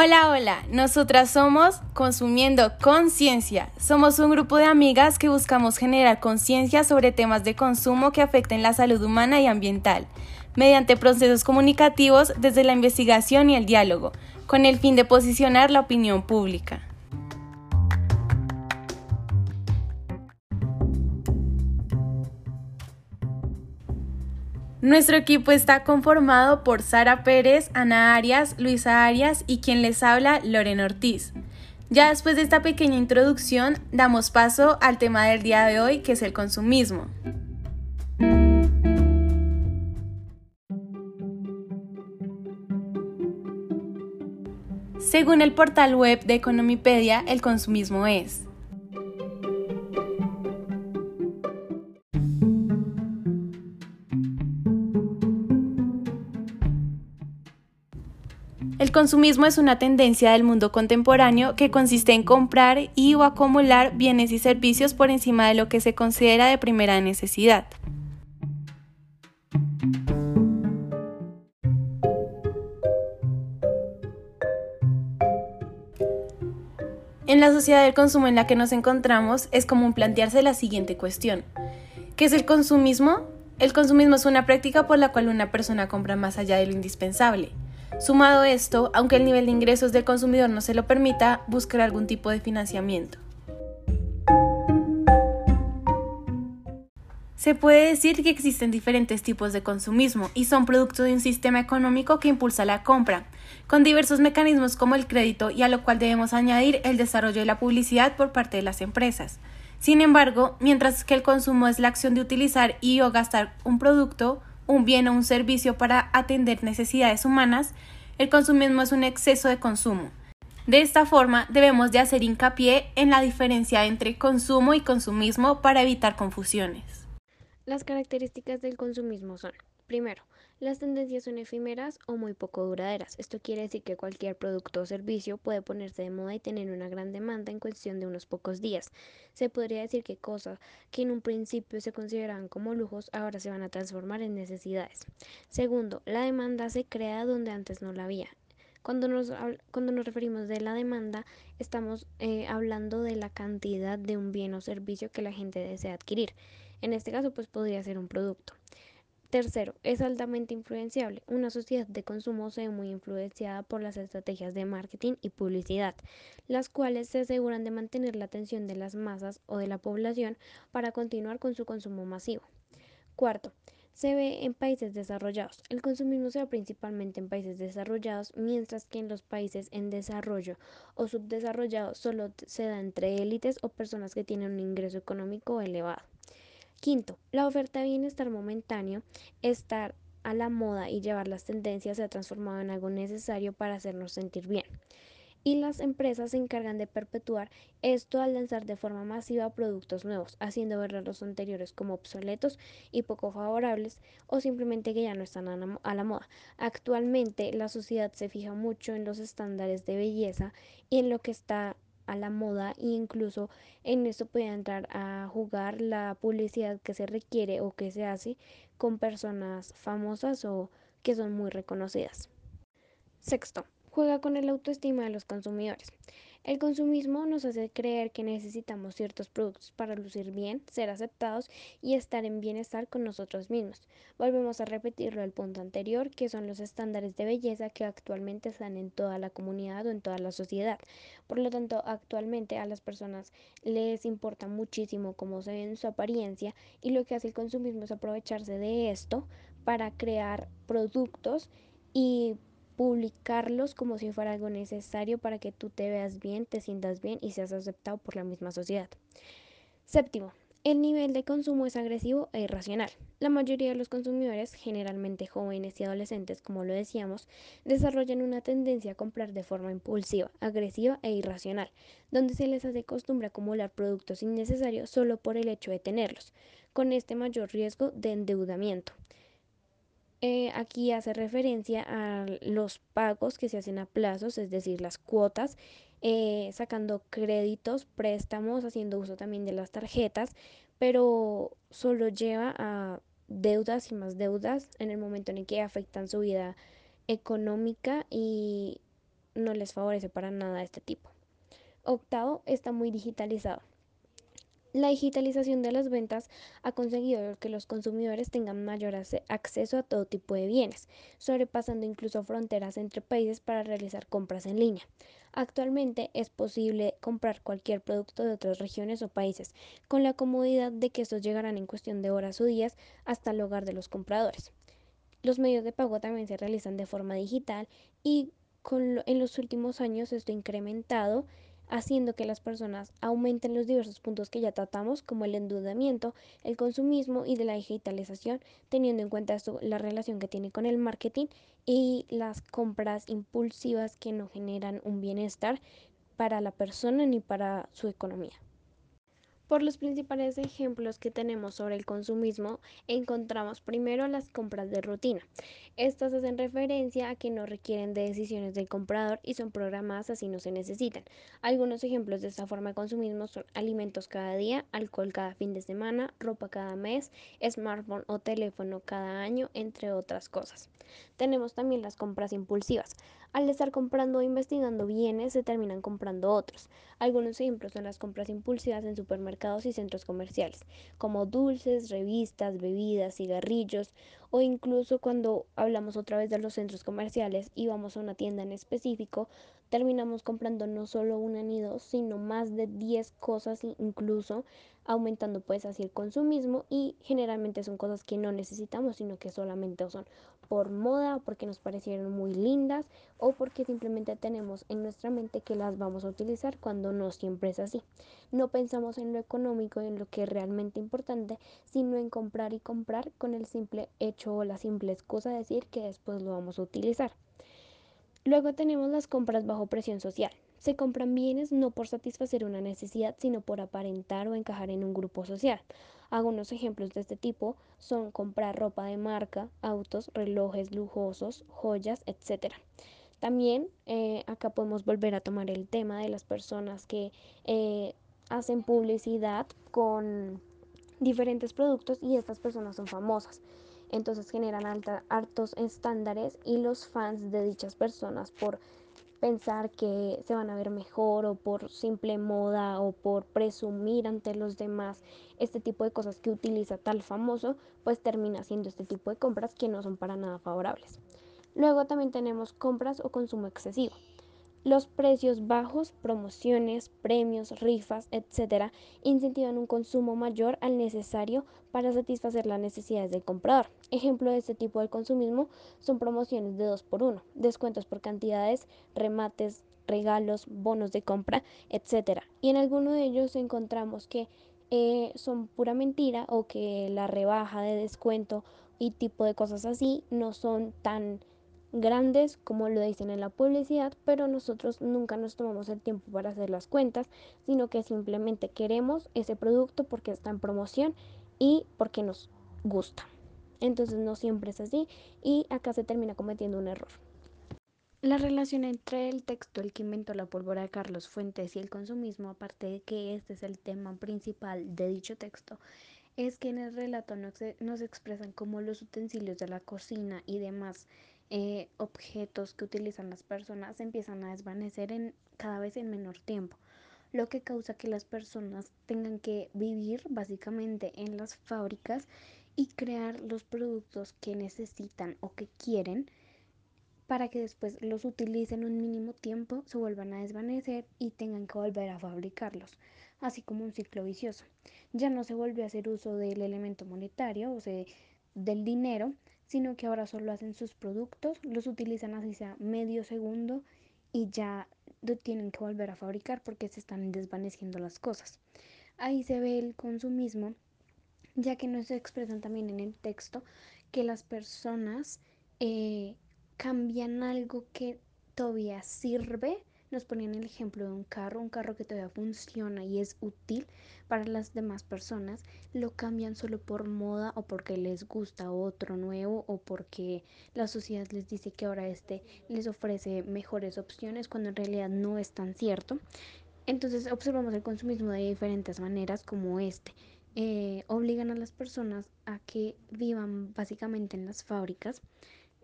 Hola, hola, nosotras somos Consumiendo Conciencia. Somos un grupo de amigas que buscamos generar conciencia sobre temas de consumo que afecten la salud humana y ambiental, mediante procesos comunicativos desde la investigación y el diálogo, con el fin de posicionar la opinión pública. Nuestro equipo está conformado por Sara Pérez, Ana Arias, Luisa Arias y quien les habla, Lorena Ortiz. Ya después de esta pequeña introducción, damos paso al tema del día de hoy, que es el consumismo. Según el portal web de Economipedia, el consumismo es El consumismo es una tendencia del mundo contemporáneo que consiste en comprar y o acumular bienes y servicios por encima de lo que se considera de primera necesidad. En la sociedad del consumo en la que nos encontramos es común plantearse la siguiente cuestión. ¿Qué es el consumismo? El consumismo es una práctica por la cual una persona compra más allá de lo indispensable. Sumado esto, aunque el nivel de ingresos del consumidor no se lo permita, buscar algún tipo de financiamiento. Se puede decir que existen diferentes tipos de consumismo y son producto de un sistema económico que impulsa la compra, con diversos mecanismos como el crédito y a lo cual debemos añadir el desarrollo de la publicidad por parte de las empresas. Sin embargo, mientras que el consumo es la acción de utilizar y o gastar un producto, un bien o un servicio para atender necesidades humanas, el consumismo es un exceso de consumo. De esta forma, debemos de hacer hincapié en la diferencia entre consumo y consumismo para evitar confusiones. Las características del consumismo son, primero, las tendencias son efímeras o muy poco duraderas. Esto quiere decir que cualquier producto o servicio puede ponerse de moda y tener una gran demanda en cuestión de unos pocos días. Se podría decir que cosas que en un principio se consideraban como lujos ahora se van a transformar en necesidades. Segundo, la demanda se crea donde antes no la había. Cuando nos, cuando nos referimos de la demanda, estamos eh, hablando de la cantidad de un bien o servicio que la gente desea adquirir. En este caso, pues podría ser un producto. Tercero, es altamente influenciable. Una sociedad de consumo se ve muy influenciada por las estrategias de marketing y publicidad, las cuales se aseguran de mantener la atención de las masas o de la población para continuar con su consumo masivo. Cuarto, se ve en países desarrollados. El consumismo se ve principalmente en países desarrollados, mientras que en los países en desarrollo o subdesarrollados solo se da entre élites o personas que tienen un ingreso económico elevado. Quinto, la oferta de bienestar momentáneo, estar a la moda y llevar las tendencias se ha transformado en algo necesario para hacernos sentir bien. Y las empresas se encargan de perpetuar esto al lanzar de forma masiva productos nuevos, haciendo ver a los anteriores como obsoletos y poco favorables o simplemente que ya no están a la moda. Actualmente la sociedad se fija mucho en los estándares de belleza y en lo que está a la moda e incluso en esto puede entrar a jugar la publicidad que se requiere o que se hace con personas famosas o que son muy reconocidas. Sexto, juega con el autoestima de los consumidores. El consumismo nos hace creer que necesitamos ciertos productos para lucir bien, ser aceptados y estar en bienestar con nosotros mismos. Volvemos a repetirlo el punto anterior, que son los estándares de belleza que actualmente están en toda la comunidad o en toda la sociedad. Por lo tanto, actualmente a las personas les importa muchísimo cómo se ve en su apariencia y lo que hace el consumismo es aprovecharse de esto para crear productos y publicarlos como si fuera algo necesario para que tú te veas bien, te sientas bien y seas aceptado por la misma sociedad. Séptimo, el nivel de consumo es agresivo e irracional. La mayoría de los consumidores, generalmente jóvenes y adolescentes, como lo decíamos, desarrollan una tendencia a comprar de forma impulsiva, agresiva e irracional, donde se les hace costumbre acumular productos innecesarios solo por el hecho de tenerlos, con este mayor riesgo de endeudamiento. Eh, aquí hace referencia a los pagos que se hacen a plazos, es decir, las cuotas, eh, sacando créditos, préstamos, haciendo uso también de las tarjetas, pero solo lleva a deudas y más deudas en el momento en el que afectan su vida económica y no les favorece para nada este tipo. Octavo, está muy digitalizado. La digitalización de las ventas ha conseguido que los consumidores tengan mayor acceso a todo tipo de bienes, sobrepasando incluso fronteras entre países para realizar compras en línea. Actualmente es posible comprar cualquier producto de otras regiones o países, con la comodidad de que estos llegarán en cuestión de horas o días hasta el hogar de los compradores. Los medios de pago también se realizan de forma digital y en los últimos años esto ha incrementado haciendo que las personas aumenten los diversos puntos que ya tratamos, como el endeudamiento, el consumismo y de la digitalización, teniendo en cuenta la relación que tiene con el marketing y las compras impulsivas que no generan un bienestar para la persona ni para su economía. Por los principales ejemplos que tenemos sobre el consumismo, encontramos primero las compras de rutina. Estas hacen referencia a que no requieren de decisiones del comprador y son programadas así no se necesitan. Algunos ejemplos de esta forma de consumismo son alimentos cada día, alcohol cada fin de semana, ropa cada mes, smartphone o teléfono cada año, entre otras cosas. Tenemos también las compras impulsivas. Al estar comprando o investigando bienes, se terminan comprando otros. Algunos ejemplos son las compras impulsivas en supermercados y centros comerciales, como dulces, revistas, bebidas, cigarrillos, o incluso cuando hablamos otra vez de los centros comerciales y vamos a una tienda en específico, terminamos comprando no solo una ni dos, sino más de 10 cosas incluso, aumentando pues así el consumismo y generalmente son cosas que no necesitamos, sino que solamente son por moda, porque nos parecieron muy lindas o porque simplemente tenemos en nuestra mente que las vamos a utilizar cuando no siempre es así. No pensamos en lo económico y en lo que es realmente importante, sino en comprar y comprar con el simple hecho o la simple excusa de decir que después lo vamos a utilizar. Luego tenemos las compras bajo presión social. Se compran bienes no por satisfacer una necesidad, sino por aparentar o encajar en un grupo social. Algunos ejemplos de este tipo son comprar ropa de marca, autos, relojes lujosos, joyas, etc. También eh, acá podemos volver a tomar el tema de las personas que eh, hacen publicidad con diferentes productos y estas personas son famosas. Entonces generan altos estándares y los fans de dichas personas por pensar que se van a ver mejor o por simple moda o por presumir ante los demás este tipo de cosas que utiliza tal famoso, pues termina haciendo este tipo de compras que no son para nada favorables. Luego también tenemos compras o consumo excesivo. Los precios bajos, promociones, premios, rifas, etc., incentivan un consumo mayor al necesario para satisfacer las necesidades del comprador. Ejemplo de este tipo de consumismo son promociones de 2 por 1 descuentos por cantidades, remates, regalos, bonos de compra, etc. Y en alguno de ellos encontramos que eh, son pura mentira o que la rebaja de descuento y tipo de cosas así no son tan grandes como lo dicen en la publicidad, pero nosotros nunca nos tomamos el tiempo para hacer las cuentas, sino que simplemente queremos ese producto porque está en promoción y porque nos gusta. Entonces no siempre es así y acá se termina cometiendo un error. La relación entre el texto, el que inventó la pólvora de Carlos Fuentes y el consumismo, aparte de que este es el tema principal de dicho texto, es que en el relato nos, expresan cómo los utensilios de la cocina y demás eh, objetos que utilizan las personas empiezan a desvanecer en cada vez en menor tiempo, lo que causa que las personas tengan que vivir básicamente en las fábricas y crear los productos que necesitan o que quieren para que después los utilicen un mínimo tiempo, se vuelvan a desvanecer y tengan que volver a fabricarlos, así como un ciclo vicioso. Ya no se vuelve a hacer uso del elemento monetario, o sea, del dinero, sino que ahora solo hacen sus productos, los utilizan así sea medio segundo y ya tienen que volver a fabricar porque se están desvaneciendo las cosas. Ahí se ve el consumismo, ya que nos expresan también en el texto que las personas eh, cambian algo que todavía sirve nos ponían el ejemplo de un carro, un carro que todavía funciona y es útil para las demás personas, lo cambian solo por moda o porque les gusta otro nuevo o porque la sociedad les dice que ahora este les ofrece mejores opciones cuando en realidad no es tan cierto. Entonces observamos el consumismo de diferentes maneras como este. Eh, obligan a las personas a que vivan básicamente en las fábricas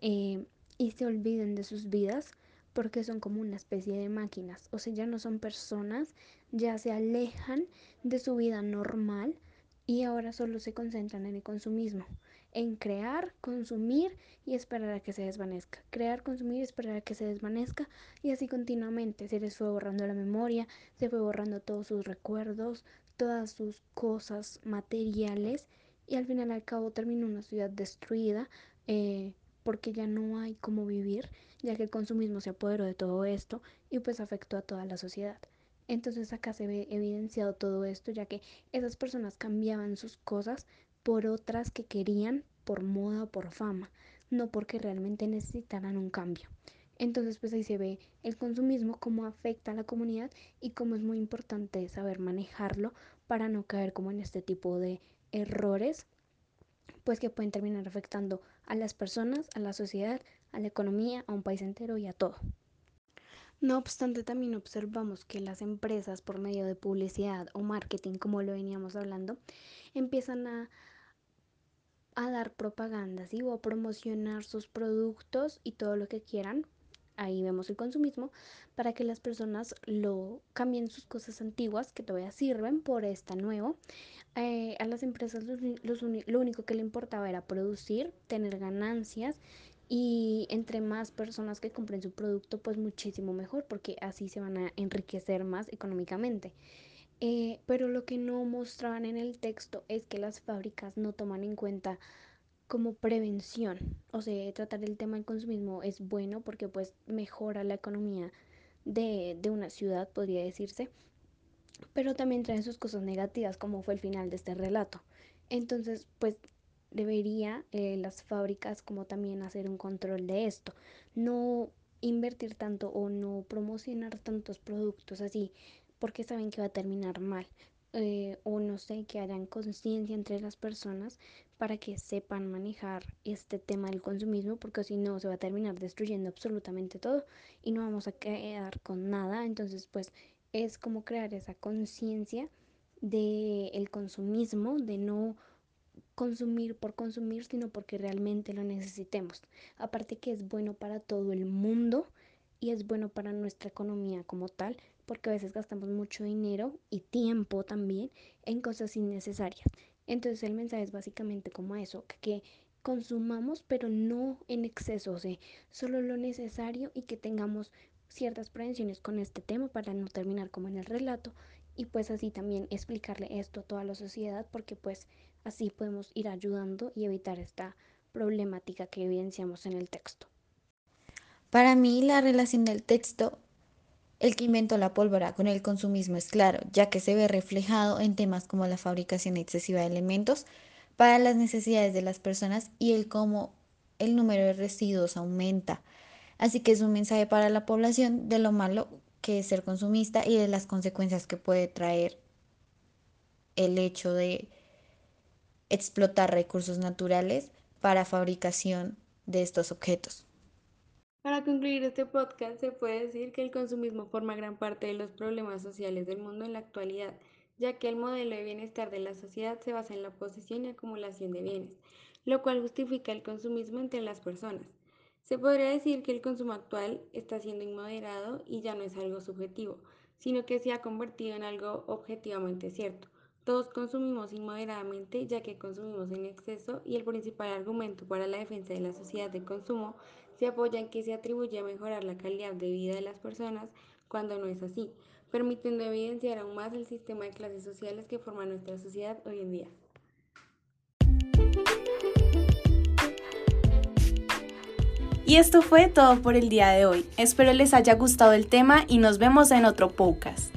eh, y se olviden de sus vidas porque son como una especie de máquinas, o sea, ya no son personas, ya se alejan de su vida normal y ahora solo se concentran en el consumismo, en crear, consumir y esperar a que se desvanezca. Crear, consumir y esperar a que se desvanezca y así continuamente. Se les fue borrando la memoria, se fue borrando todos sus recuerdos, todas sus cosas materiales y al final al cabo terminó una ciudad destruida eh, porque ya no hay cómo vivir, ya que el consumismo se apoderó de todo esto y pues afectó a toda la sociedad. Entonces acá se ve evidenciado todo esto, ya que esas personas cambiaban sus cosas por otras que querían por moda o por fama, no porque realmente necesitaran un cambio. Entonces pues ahí se ve el consumismo, cómo afecta a la comunidad y cómo es muy importante saber manejarlo para no caer como en este tipo de errores, pues que pueden terminar afectando a las personas, a la sociedad, a la economía, a un país entero y a todo. No obstante, también observamos que las empresas por medio de publicidad o marketing, como lo veníamos hablando, empiezan a, a dar propagandas o a promocionar sus productos y todo lo que quieran. Ahí vemos el consumismo para que las personas lo cambien sus cosas antiguas que todavía sirven por esta nuevo. Eh, a las empresas lo único que le importaba era producir, tener ganancias y entre más personas que compren su producto, pues muchísimo mejor, porque así se van a enriquecer más económicamente. Eh, pero lo que no mostraban en el texto es que las fábricas no toman en cuenta como prevención. O sea, tratar el tema del consumismo es bueno porque pues mejora la economía de, de una ciudad, podría decirse. Pero también trae sus cosas negativas, como fue el final de este relato. Entonces, pues debería eh, las fábricas como también hacer un control de esto. No invertir tanto o no promocionar tantos productos así porque saben que va a terminar mal. Eh, o no sé, que hayan conciencia entre las personas para que sepan manejar este tema del consumismo, porque si no se va a terminar destruyendo absolutamente todo y no vamos a quedar con nada. Entonces, pues es como crear esa conciencia del el consumismo, de no consumir por consumir, sino porque realmente lo necesitemos. Aparte que es bueno para todo el mundo y es bueno para nuestra economía como tal, porque a veces gastamos mucho dinero y tiempo también en cosas innecesarias. Entonces el mensaje es básicamente como eso, que, consumamos pero no en exceso, solo lo necesario y que tengamos ciertas prevenciones con este tema para no terminar como en el relato y pues así también explicarle esto a toda la sociedad porque pues Así podemos ir ayudando y evitar esta problemática que evidenciamos en el texto. Para mí la relación del texto, el que inventó la pólvora con el consumismo es claro, ya que se ve reflejado en temas como la fabricación excesiva de elementos para las necesidades de las personas y el cómo el número de residuos aumenta. Así que es un mensaje para la población de lo malo que es ser consumista y de las consecuencias que puede traer el hecho de explotar recursos naturales para fabricación de estos objetos. Para concluir este podcast, se puede decir que el consumismo forma gran parte de los problemas sociales del mundo en la actualidad, ya que el modelo de bienestar de la sociedad se basa en la posesión y acumulación de bienes, lo cual justifica el consumismo entre las personas. Se podría decir que el consumo actual está siendo inmoderado y ya no es algo subjetivo, sino que se ha convertido en algo objetivamente cierto. Todos consumimos inmoderadamente ya que consumimos en exceso y el principal argumento para la defensa de la sociedad de consumo se apoya en que se atribuye a mejorar la calidad de vida de las personas cuando no es así, permitiendo evidenciar aún más el sistema de clases sociales que forma nuestra sociedad hoy en día. Y esto fue todo por el día de hoy. Espero les haya gustado el tema y nos vemos en otro podcast.